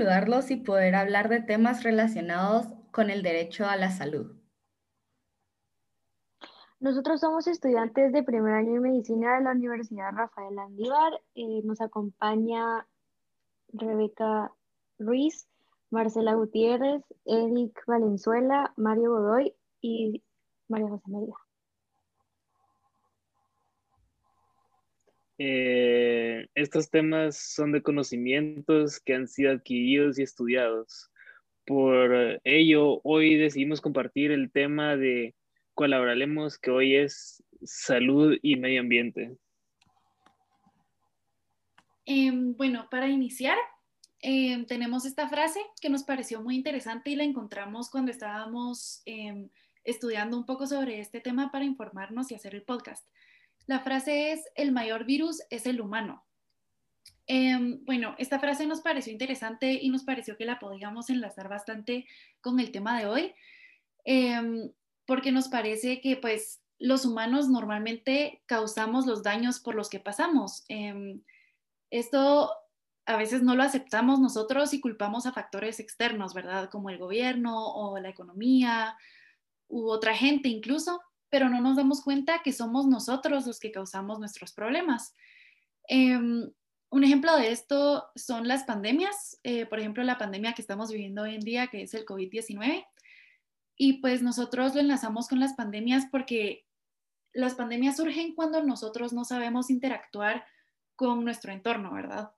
saludarlos y poder hablar de temas relacionados con el derecho a la salud. Nosotros somos estudiantes de primer año de medicina de la Universidad Rafael Andívar. Eh, nos acompaña Rebeca Ruiz, Marcela Gutiérrez, Eric Valenzuela, Mario Godoy y María José María. Eh, estos temas son de conocimientos que han sido adquiridos y estudiados. Por ello, hoy decidimos compartir el tema de cual hablaremos que hoy es salud y medio ambiente. Em, bueno, para iniciar, em, tenemos esta frase que nos pareció muy interesante y la encontramos cuando estábamos em, estudiando un poco sobre este tema para informarnos y hacer el podcast. La frase es, el mayor virus es el humano. bueno, esta frase nos pareció interesante y nos pareció que la podíamos enlazar bastante con el tema de hoy porque nos parece que pues los humanos normalmente causamos los daños por los que pasamos. Em, esto a veces no lo aceptamos nosotros y culpamos a factores externos, ¿verdad? Como el gobierno o la economía u otra gente incluso, pero no nos damos cuenta que somos nosotros los que causamos nuestros problemas. Em, un ejemplo de esto son las pandemias, eh, por ejemplo, la pandemia que estamos viviendo hoy en día, que es el COVID-19. Y pues nosotros lo enlazamos con las pandemias porque las pandemias surgen cuando nosotros no sabemos interactuar con nuestro entorno, ¿verdad?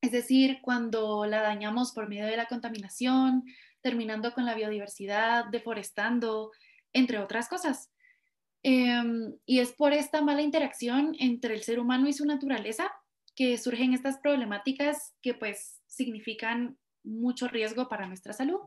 Es decir, cuando la dañamos por medio de la contaminación, terminando con la biodiversidad, deforestando, entre otras cosas. Em, y es por esta mala interacción entre el ser humano y su naturaleza que surgen estas problemáticas que pues significan mucho riesgo para nuestra salud.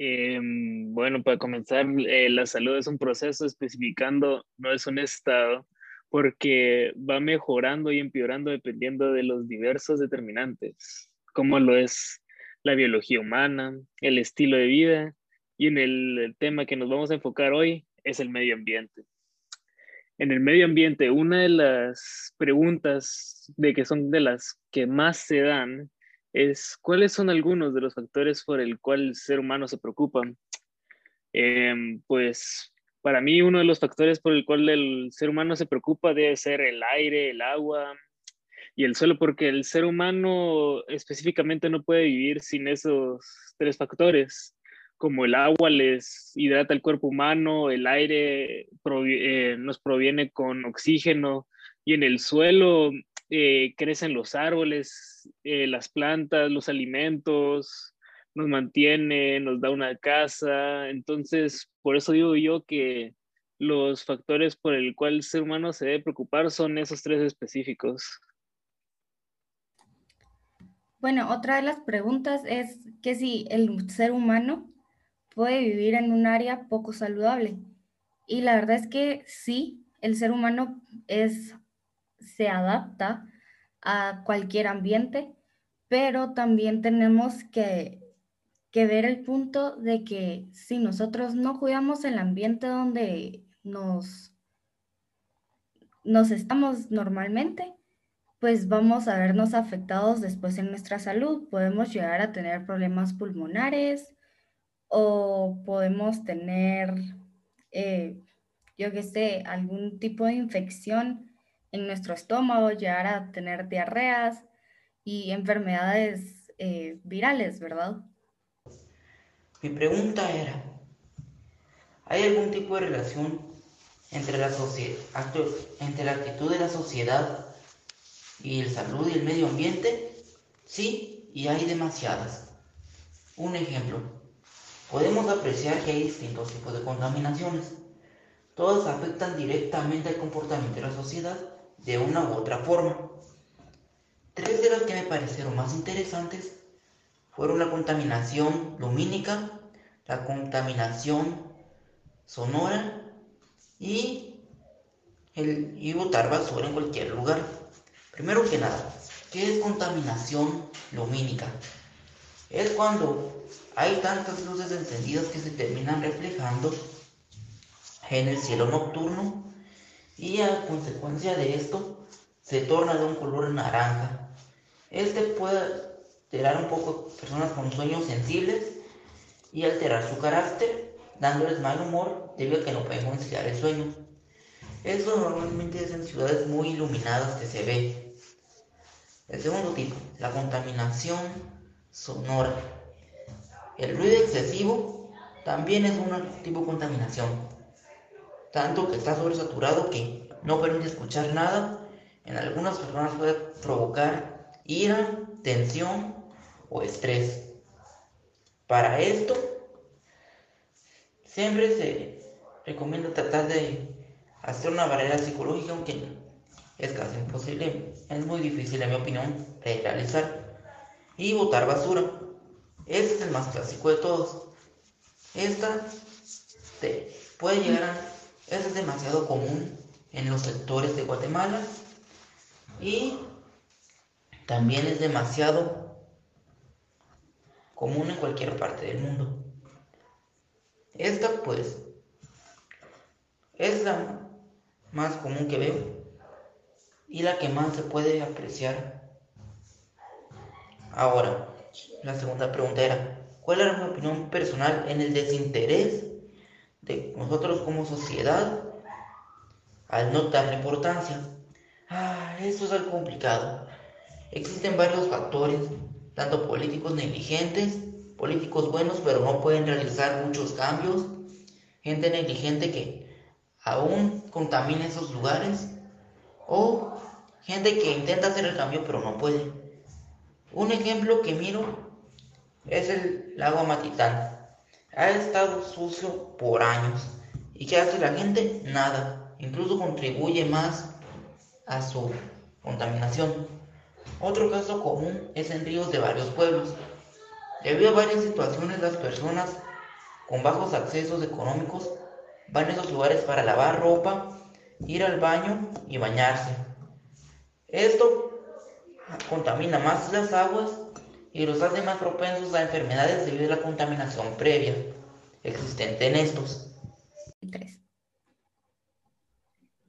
Em, bueno, para comenzar, eh, la salud es un proceso especificando, no es un estado, porque va mejorando y empeorando dependiendo de los diversos determinantes, como lo es la biología humana, el estilo de vida y en el, tema que nos vamos a enfocar hoy es el medio ambiente. En el medio ambiente, una de las preguntas de que son de las que más se dan es cuáles son algunos de los factores por el cual el ser humano se preocupa. Em, pues para mí uno de los factores por el cual el ser humano se preocupa debe ser el aire, el agua y el suelo, porque el ser humano específicamente no puede vivir sin esos tres factores. Como el agua les hidrata el cuerpo humano, el aire eh, nos proviene con oxígeno y en el suelo eh, crecen los árboles, eh, las plantas, los alimentos, nos mantiene, nos da una casa. Entonces, por eso digo yo que los factores por el cual el ser humano se debe preocupar son esos tres específicos. Bueno, otra de las preguntas es que si el ser humano puede vivir en un área poco saludable. Y la verdad es que sí, el ser humano es se adapta a cualquier ambiente, pero también tenemos que, ver el punto de que si nosotros no cuidamos el ambiente donde nos, nos estamos normalmente, pues vamos a vernos afectados después en nuestra salud. Podemos llegar a tener problemas pulmonares o podemos tener, eh, yo qué sé, algún tipo de infección en nuestro estómago, llegar a tener diarreas y enfermedades eh, virales, ¿verdad? Mi pregunta era, ¿hay algún tipo de relación entre la, entre la actitud de la sociedad y el salud y el medio ambiente? Sí, y hay demasiadas. Un ejemplo, podemos apreciar que hay distintos tipos de contaminaciones. Todas afectan directamente al comportamiento de la sociedad de una u otra forma. Tres de las que me parecieron más interesantes fueron la contaminación lumínica, la contaminación sonora y el y botar basura en cualquier lugar. Primero que nada, ¿qué es contaminación lumínica? Es cuando hay tantas luces encendidas que se terminan reflejando en el cielo nocturno y a consecuencia de esto se torna de un color naranja. Este puede alterar un poco a personas con sueños sensibles y alterar su carácter, dándoles mal humor debido a que no pueden conciliar el sueño. Eso normalmente es en ciudades muy iluminadas que se ve. El segundo tipo, la contaminación sonora. El ruido excesivo también es un tipo de contaminación, tanto que está sobresaturado que no permite escuchar nada. En algunas personas puede provocar ira, tensión o estrés. Para esto, siempre se recomienda tratar de hacer una barrera psicológica, aunque es casi imposible, es muy difícil en mi opinión de realizar. Y botar basura. Este es el más clásico de todos. Esta te puede llegar a... es demasiado común en los sectores de Guatemala y también es demasiado común en cualquier parte del mundo. Esta pues es la más común que veo y la que más se puede apreciar. Ahora, la segunda pregunta era, ¿cuál era mi opinión personal en el desinterés de nosotros como sociedad al no darle importancia? Ah, eso es algo complicado. Existen varios factores, tanto políticos negligentes, políticos buenos pero no pueden realizar muchos cambios, gente negligente que aún contamina esos lugares o gente que intenta hacer el cambio pero no puede. Un ejemplo que miro es el lago Matitán. Ha estado sucio por años. ¿Y qué hace la gente? Nada. Incluso contribuye más a su contaminación. Otro caso común es en ríos de varios pueblos. Debido a varias situaciones, las personas con bajos accesos económicos van a esos lugares para lavar ropa, ir al baño y bañarse. Esto contamina más las aguas y los hace más propensos a enfermedades debido a la contaminación previa existente en estos.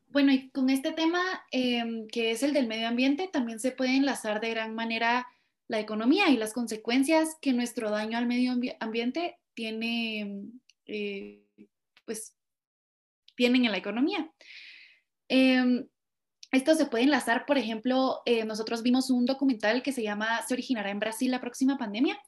Bueno, y con este tema, em, que es el del medio ambiente, también se puede enlazar de gran manera la economía y las consecuencias que nuestro daño al medio ambiente tiene, eh, pues, tienen en la economía. Em, esto se puede enlazar, por ejemplo, eh, nosotros vimos un documental que se llama Se originará en Brasil la próxima pandemia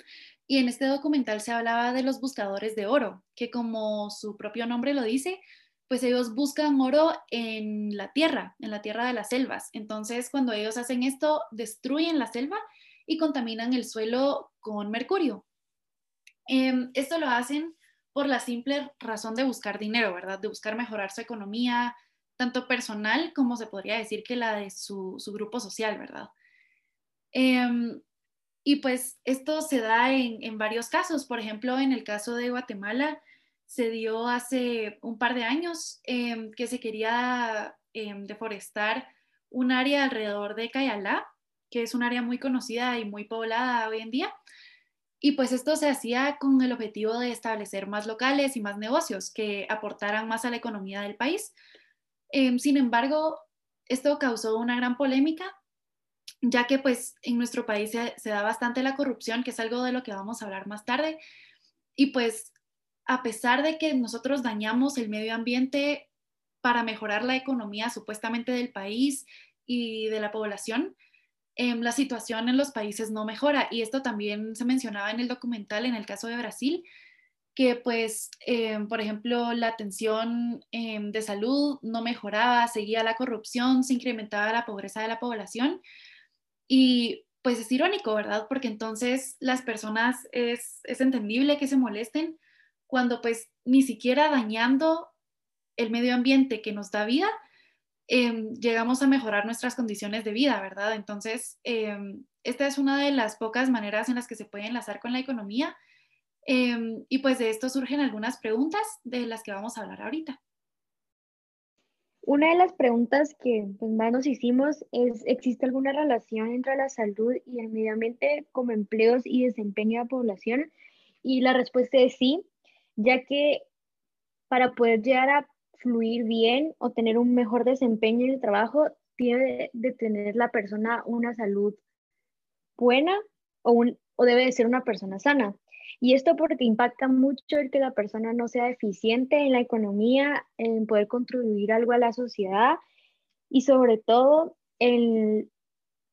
y en este documental se hablaba de los buscadores de oro, que como su propio nombre lo dice, pues ellos buscan oro en la tierra, en la tierra de las selvas. Entonces, cuando ellos hacen esto, destruyen la selva y contaminan el suelo con mercurio. Em, esto lo hacen por la simple razón de buscar dinero, ¿verdad? De buscar mejorar su economía, tanto personal como se podría decir que la de su, grupo social, ¿verdad? Em, y pues esto se da en, varios casos. Por ejemplo, en el caso de Guatemala, se dio hace un par de años em, que se quería em, deforestar un área alrededor de Cayalá, que es un área muy conocida y muy poblada hoy en día. Y pues esto se hacía con el objetivo de establecer más locales y más negocios que aportaran más a la economía del país. Em, sin embargo, esto causó una gran polémica, ya que pues en nuestro país se, da bastante la corrupción, que es algo de lo que vamos a hablar más tarde. Y pues a pesar de que nosotros dañamos el medio ambiente para mejorar la economía supuestamente del país y de la población, Em, la situación en los países no mejora. Y esto también se mencionaba en el documental en el caso de Brasil, que pues, em, por ejemplo, la atención em, de salud no mejoraba, seguía la corrupción, se incrementaba la pobreza de la población. Y pues es irónico, ¿verdad? Porque entonces las personas es, es entendible que se molesten cuando pues ni siquiera dañando el medio ambiente que nos da vida, Em, llegamos a mejorar nuestras condiciones de vida, ¿verdad? Entonces, esta es una de las pocas maneras en las que se puede enlazar con la economía. Em, y pues de esto surgen algunas preguntas de las que vamos a hablar ahorita. Una de las preguntas que pues, más nos hicimos es, ¿existe alguna relación entre la salud y el medio ambiente como empleos y desempeño de la población? Y la respuesta es sí, ya que para poder llegar a fluir bien o tener un mejor desempeño en el trabajo, tiene de tener la persona una salud buena o, un, o debe de ser una persona sana. Y esto porque impacta mucho el que la persona no sea eficiente en la economía, en poder contribuir algo a la sociedad y sobre todo en,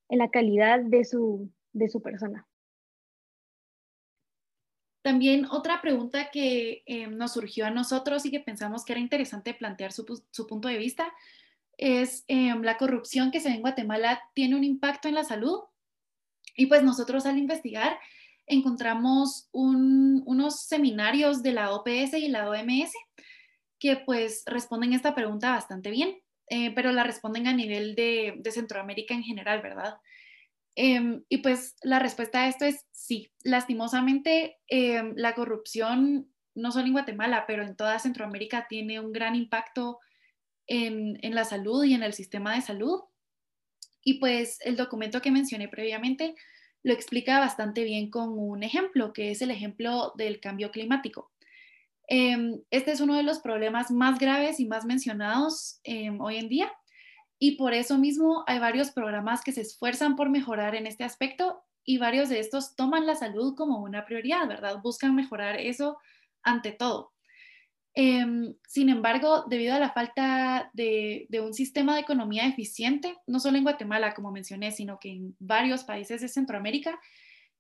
en la calidad de su, de su persona. También otra pregunta que eh, nos surgió a nosotros y que pensamos que era interesante plantear su, su punto de vista es eh, la corrupción que se ve en Guatemala tiene un impacto en la salud. Y pues nosotros al investigar encontramos unos seminarios de la OPS y la OMS que pues responden esta pregunta bastante bien, eh, pero la responden a nivel de, Centroamérica en general, ¿verdad? Em, y pues la respuesta a esto es sí. Lastimosamente, em, la corrupción, no solo en Guatemala, pero en toda Centroamérica, tiene un gran impacto en la salud y en el sistema de salud. Y pues el documento que mencioné previamente lo explica bastante bien con un ejemplo, que es el ejemplo del cambio climático. Em, este es uno de los problemas más graves y más mencionados hoy en día y por eso mismo hay varios programas que se esfuerzan por mejorar en este aspecto y varios de estos toman la salud como una prioridad, ¿verdad? Buscan mejorar eso ante todo. Em, sin embargo, debido a la falta de, un sistema de economía eficiente, no solo en Guatemala, como mencioné, sino que en varios países de Centroamérica,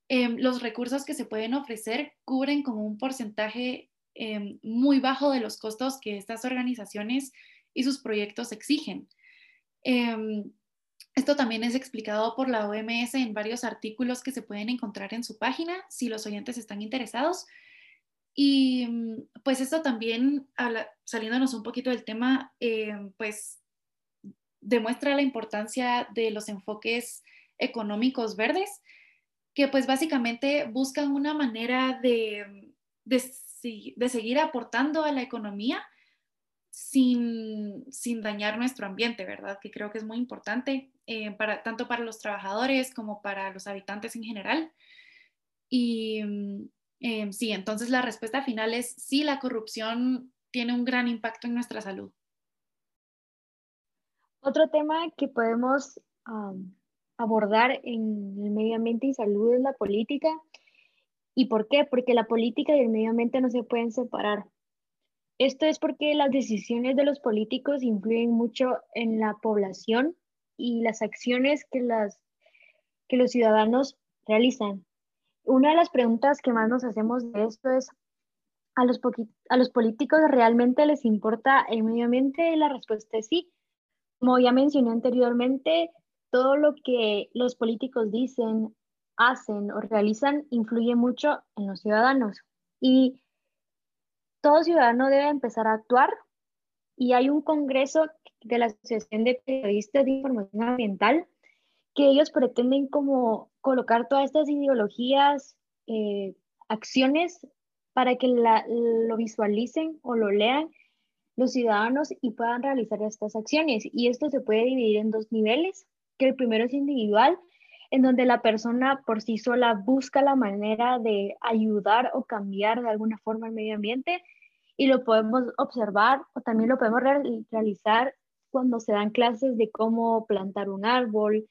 em, los recursos que se pueden ofrecer cubren como un porcentaje em, muy bajo de los costos que estas organizaciones y sus proyectos exigen. Esto también es explicado por la OMS en varios artículos que se pueden encontrar en su página si los oyentes están interesados. Y mm, pues esto también, saliéndonos un poquito del tema, em, pues demuestra la importancia de los enfoques económicos verdes, que pues básicamente buscan una manera de, de, de seguir aportando a la economía sin, dañar nuestro ambiente, ¿verdad? Que creo que es muy importante, eh, para, tanto para los trabajadores como para los habitantes en general. Y mm, eh, sí, entonces la respuesta final es sí, la corrupción tiene un gran impacto en nuestra salud. Otro tema que podemos abordar en el medio ambiente y salud es la política. ¿Y por qué? Porque la política y el medio ambiente no se pueden separar. Esto es porque las decisiones de los políticos influyen mucho en la población y las acciones que, las, que los ciudadanos realizan. Una de las preguntas que más nos hacemos de esto es, ¿a los, a los políticos realmente les importa el medio ambiente? La respuesta es sí. Como ya mencioné anteriormente, todo lo que los políticos dicen, hacen o realizan influye mucho en los ciudadanos. Y todo ciudadano debe empezar a actuar y hay un congreso de la Asociación de Periodistas de Información Ambiental que ellos pretenden como colocar todas estas ideologías, eh, acciones para que lo visualicen o lo lean los ciudadanos y puedan realizar estas acciones. Y esto se puede dividir en dos niveles, que el primero es individual, en donde la persona por sí sola busca la manera de ayudar o cambiar de alguna forma el medio ambiente y lo podemos observar o también lo podemos realizar cuando se dan clases de cómo plantar un árbol,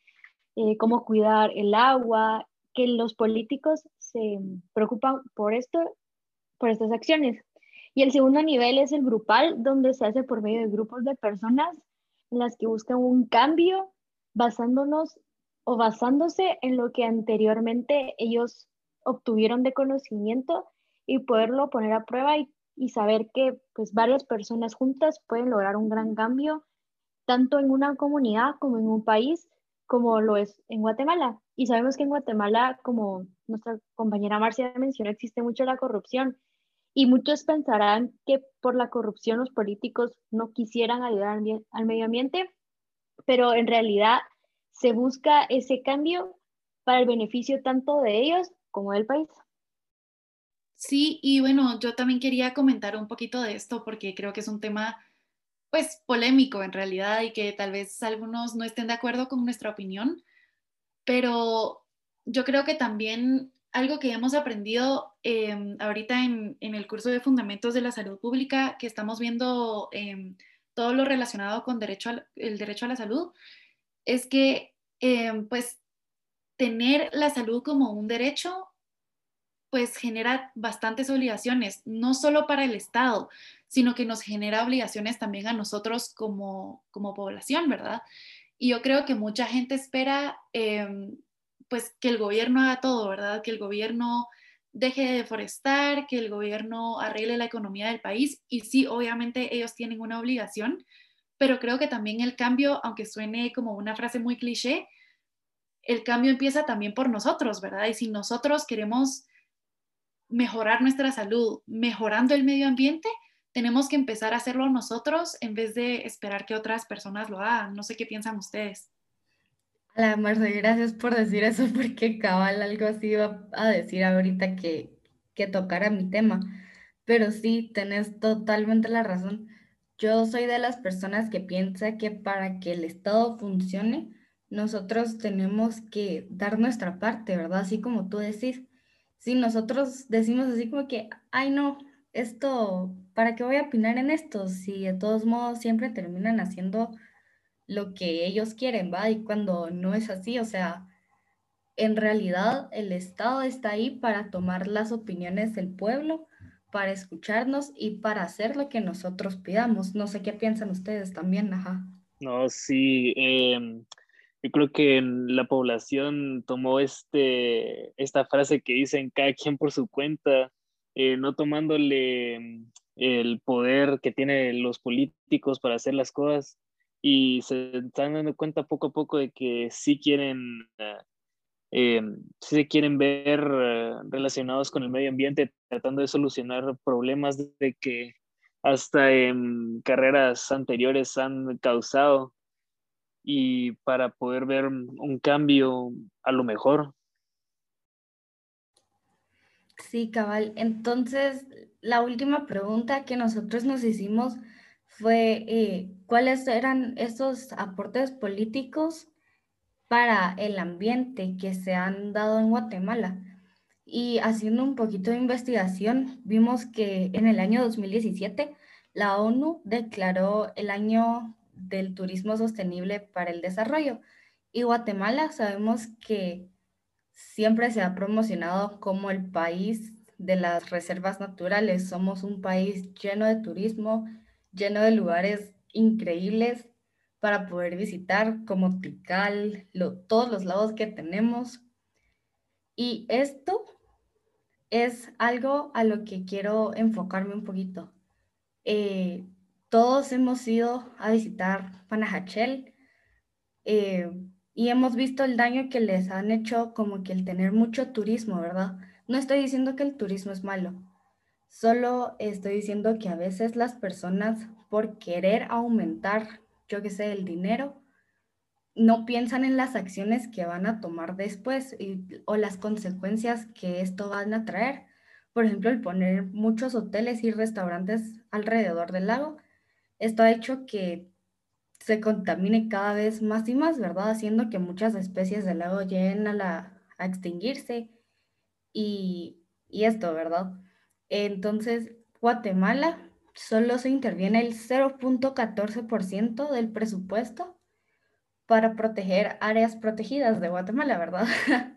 eh, cómo cuidar el agua, que los políticos se preocupan por esto, por estas acciones. Y el segundo nivel es el grupal, donde se hace por medio de grupos de personas en las que buscan un cambio basándonos o basándose en lo que anteriormente ellos obtuvieron de conocimiento y poderlo poner a prueba y, saber que pues varias personas juntas pueden lograr un gran cambio tanto en una comunidad como en un país como lo es en Guatemala. Y sabemos que en Guatemala, como nuestra compañera Marcia mencionó, existe mucho la corrupción. Y muchos pensarán que por la corrupción los políticos no quisieran ayudar al medio ambiente, pero en realidad se busca ese cambio para el beneficio tanto de ellos como del país. Sí, y bueno, yo también quería comentar un poquito de esto porque creo que es un tema pues polémico en realidad y que tal vez algunos no estén de acuerdo con nuestra opinión, pero yo creo que también algo que hemos aprendido em, ahorita en, el curso de Fundamentos de la Salud Pública, que estamos viendo em, todo lo relacionado con derecho el derecho a la salud, es que eh, pues tener la salud como un derecho pues genera bastantes obligaciones, no solo para el Estado, sino que nos genera obligaciones también a nosotros como, como población, ¿verdad? Y yo creo que mucha gente espera em, pues que el gobierno haga todo, ¿verdad? Que el gobierno deje de deforestar, que el gobierno arregle la economía del país. Y sí, obviamente ellos tienen una obligación, pero creo que también el cambio, aunque suene como una frase muy cliché, el cambio empieza también por nosotros, ¿verdad? Y si nosotros queremos mejorar nuestra salud mejorando el medio ambiente, tenemos que empezar a hacerlo nosotros en vez de esperar que otras personas lo hagan. No sé qué piensan ustedes. La Marce, gracias por decir eso, porque cabal algo así iba a decir ahorita que, que tocara mi tema. Pero sí, tenés totalmente la razón. Yo soy de las personas que piensa que para que el Estado funcione, nosotros tenemos que dar nuestra parte, ¿verdad? Así como tú decís. Si nosotros decimos así como que, ay no, esto, ¿para qué voy a opinar en esto? Si de todos modos siempre terminan haciendo lo que ellos quieren, ¿va? Y cuando no es así, o sea, en realidad el Estado está ahí para tomar las opiniones del pueblo, para escucharnos y para hacer lo que nosotros pidamos. No sé qué piensan ustedes también, ajá. No, sí, em, yo creo que la población tomó este, esta frase que dicen cada quien por su cuenta, eh, no tomándole mm, el poder que tienen los políticos para hacer las cosas y se están dando cuenta poco a poco de que sí quieren, eh, eh sí se quieren ver eh, relacionados con el medio ambiente, tratando de solucionar problemas de que hasta en carreras anteriores han causado y para poder ver un cambio a lo mejor. Sí, cabal. Entonces, la última pregunta que nosotros nos hicimos fue eh, cuáles eran esos aportes políticos para el ambiente que se han dado en Guatemala. Y haciendo un poquito de investigación, vimos que en el año 2017 la ONU declaró el año del turismo sostenible para el desarrollo. Y Guatemala sabemos que siempre se ha promocionado como el país de las reservas naturales. Somos un país lleno de turismo, lleno de lugares increíbles para poder visitar, como Tikal, todos los lados que tenemos. Y esto es algo a lo que quiero enfocarme un poquito. Eh, todos hemos ido a visitar Panajachel eh, y hemos visto el daño que les han hecho como que el tener mucho turismo, ¿verdad? No estoy diciendo que el turismo es malo, solo estoy diciendo que a veces las personas por querer aumentar, yo qué sé, el dinero, no piensan en las acciones que van a tomar después o las consecuencias que esto van a traer. Por ejemplo, el poner muchos hoteles y restaurantes alrededor del lago esto ha hecho que se contamine cada vez más y más, ¿verdad? Haciendo que muchas especies del lago lleguen a, la, a extinguirse y, esto, ¿verdad? Entonces, Guatemala solo se interviene el 0.14% del presupuesto para proteger áreas protegidas de Guatemala, ¿verdad?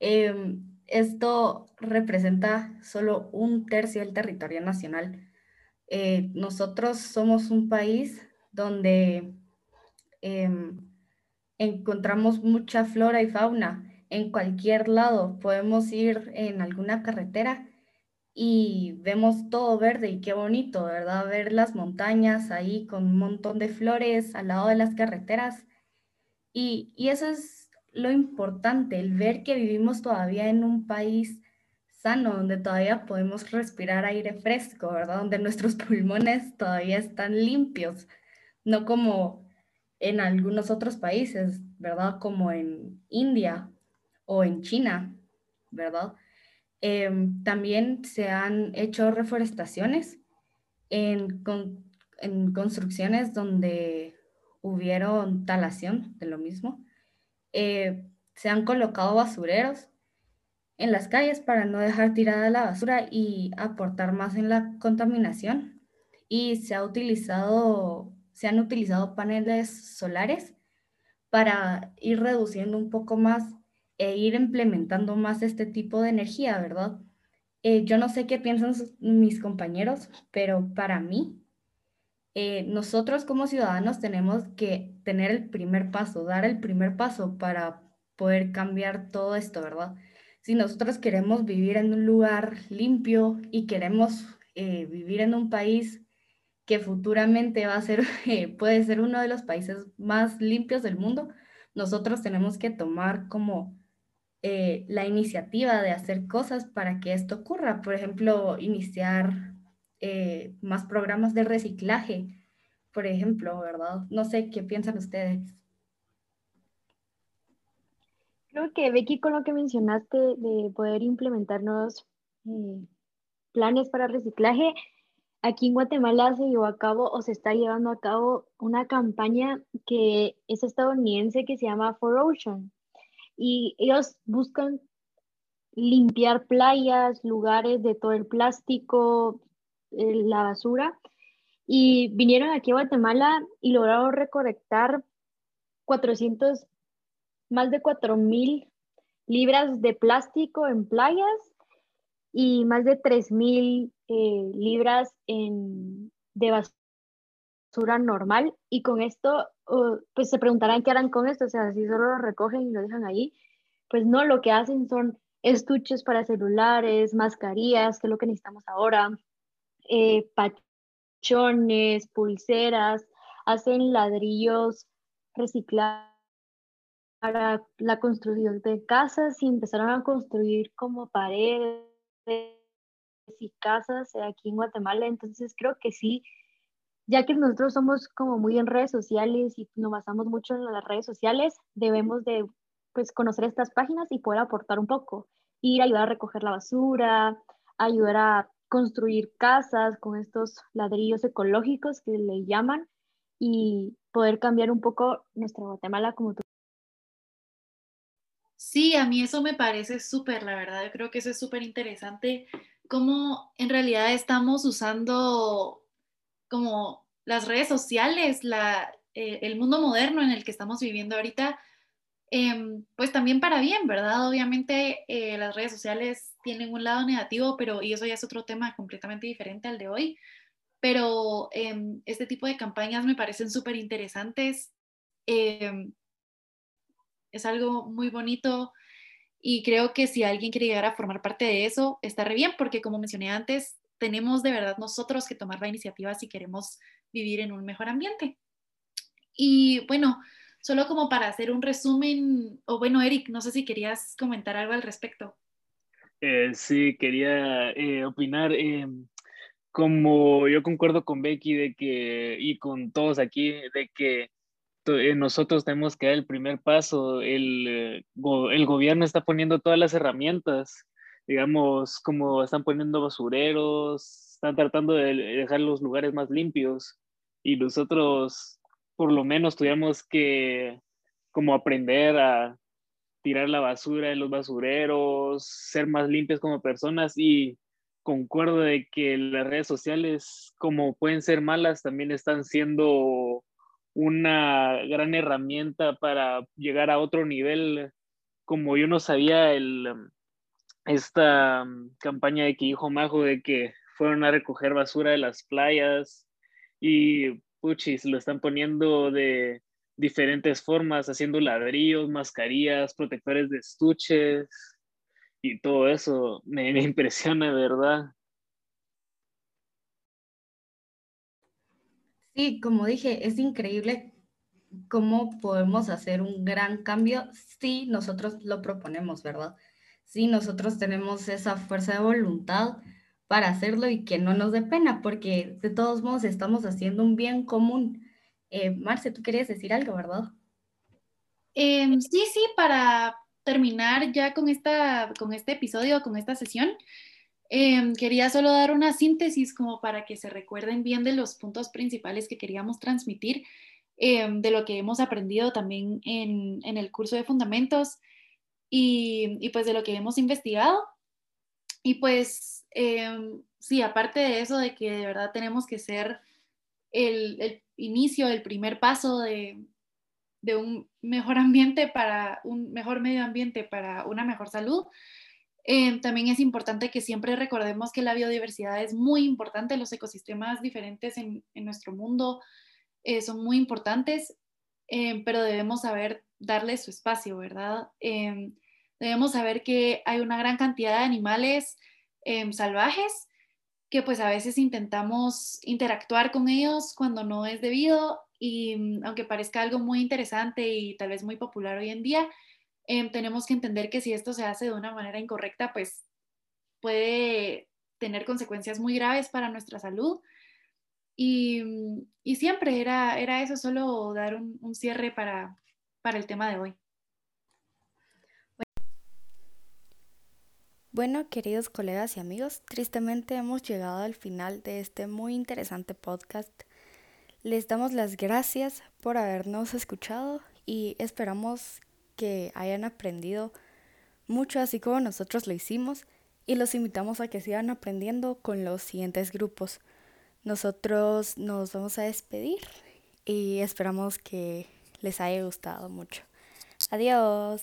Em, esto representa solo un tercio del territorio nacional. Eh, nosotros somos un país donde em, encontramos mucha flora y fauna en cualquier lado. Podemos ir en alguna carretera y vemos todo verde y qué bonito, ¿verdad? Ver las montañas ahí con un montón de flores al lado de las carreteras. Y, y eso es lo importante, el ver que vivimos todavía en un país sano, donde todavía podemos respirar aire fresco, ¿verdad? Donde nuestros pulmones todavía están limpios, no como en algunos otros países, ¿verdad? Como en India o en China, ¿verdad? Em, también se han hecho reforestaciones en, en construcciones donde hubieron talación de lo mismo. Eh, se han colocado basureros en las calles para no dejar tirada la basura y aportar más en la contaminación. Y se, ha utilizado, se han utilizado paneles solares para ir reduciendo un poco más e ir implementando más este tipo de energía, ¿verdad? Eh, yo no sé qué piensan mis compañeros, pero para mí, eh, nosotros como ciudadanos tenemos que tener el primer paso, dar el primer paso para poder cambiar todo esto, ¿verdad? Si nosotros queremos vivir en un lugar limpio y queremos eh, vivir en un país que futuramente va a ser, puede ser uno de los países más limpios del mundo, nosotros tenemos que tomar como eh, la iniciativa de hacer cosas para que esto ocurra. Por ejemplo, iniciar eh, más programas de reciclaje, por ejemplo, ¿verdad? No sé qué piensan ustedes. Creo que Becky, con lo que mencionaste de poder implementar nuevos eh, planes para reciclaje, aquí en Guatemala se llevó a cabo o se está llevando a cabo una campaña que es estadounidense que se llama For Ocean. Y ellos buscan limpiar playas, lugares de todo el plástico, eh, la basura. Y vinieron aquí a Guatemala y lograron recolectar 400 más de 4.000 libras de plástico en playas y más de 3.000 eh, libras en, de basura normal. Y con esto, uh, pues se preguntarán qué harán con esto, o sea, si solo lo recogen y lo dejan ahí. Pues no, lo que hacen son estuches para celulares, mascarillas, que es lo que necesitamos ahora, eh, pachones, pulseras, hacen ladrillos reciclados para la construcción de casas y empezaron a construir como paredes y casas aquí en Guatemala. Entonces creo que sí, ya que nosotros somos como muy en redes sociales y nos basamos mucho en las redes sociales, debemos de pues conocer estas páginas y poder aportar un poco, ir a ayudar a recoger la basura, ayudar a construir casas con estos ladrillos ecológicos que le llaman y poder cambiar un poco nuestra Guatemala como tú Sí, a mí eso me parece súper, la verdad, yo creo que eso es súper interesante, cómo en realidad estamos usando como las redes sociales, la, eh, el mundo moderno en el que estamos viviendo ahorita, em, pues también para bien, ¿verdad? Obviamente eh, las redes sociales tienen un lado negativo, pero y eso ya es otro tema completamente diferente al de hoy, pero em, este tipo de campañas me parecen súper interesantes. Em, es algo muy bonito y creo que si alguien quiere llegar a formar parte de eso, está re bien, porque como mencioné antes, tenemos de verdad nosotros que tomar la iniciativa si queremos vivir en un mejor ambiente. Y bueno, solo como para hacer un resumen, o bueno, Eric, no sé si querías comentar algo al respecto. Eh, sí, quería eh, opinar. Eh, como yo concuerdo con Becky de que, y con todos aquí, de que eh, nosotros tenemos que dar el primer paso. El, eh, el gobierno está poniendo todas las herramientas, digamos, como están poniendo basureros, están tratando de dejar los lugares más limpios y nosotros por lo menos tuviéramos que como aprender a tirar la basura en los basureros, ser más limpios como personas y concuerdo de que las redes sociales como pueden ser malas también están siendo una gran herramienta para llegar a otro nivel. Como yo no sabía el, esta mm, campaña de que dijo Majo de que fueron a recoger basura de las playas y puchis, lo están poniendo de diferentes formas, haciendo ladrillos, mascarillas, protectores de estuches y todo eso. Me, me impresiona, ¿verdad? Sí, como dije, es increíble cómo podemos hacer un gran cambio si nosotros lo proponemos, ¿verdad? Si nosotros tenemos esa fuerza de voluntad para hacerlo y que no nos dé pena, porque de todos modos estamos haciendo un bien común. Eh, Marce, tú querías decir algo, ¿verdad? Em, sí, sí, para terminar ya con, esta, con este episodio, con esta sesión, Em, quería solo dar una síntesis como para que se recuerden bien de los puntos principales que queríamos transmitir, em, de lo que hemos aprendido también en, el curso de fundamentos y, pues de lo que hemos investigado. Y pues em, sí, aparte de eso, de que de verdad tenemos que ser el, el inicio, el primer paso de, de un mejor ambiente para un mejor medio ambiente para una mejor salud. Eh, también es importante que siempre recordemos que la biodiversidad es muy importante, los ecosistemas diferentes en, nuestro mundo eh, son muy importantes, eh, pero debemos saber darle su espacio, ¿verdad? debemos saber que hay una gran cantidad de animales salvajes que pues a veces intentamos interactuar con ellos cuando no es debido y mm, aunque parezca algo muy interesante y tal vez muy popular hoy en día, em, tenemos que entender que si esto se hace de una manera incorrecta, pues puede tener consecuencias muy graves para nuestra salud. Y, mm, siempre era, era eso, solo dar un cierre para, para el tema de hoy. Bueno, queridos colegas y amigos, tristemente hemos llegado al final de este muy interesante podcast. Les damos las gracias por habernos escuchado y esperamos que hayan aprendido mucho así como nosotros lo hicimos y los invitamos a que sigan aprendiendo con los siguientes grupos. Nosotros nos vamos a despedir y esperamos que les haya gustado mucho. Adiós.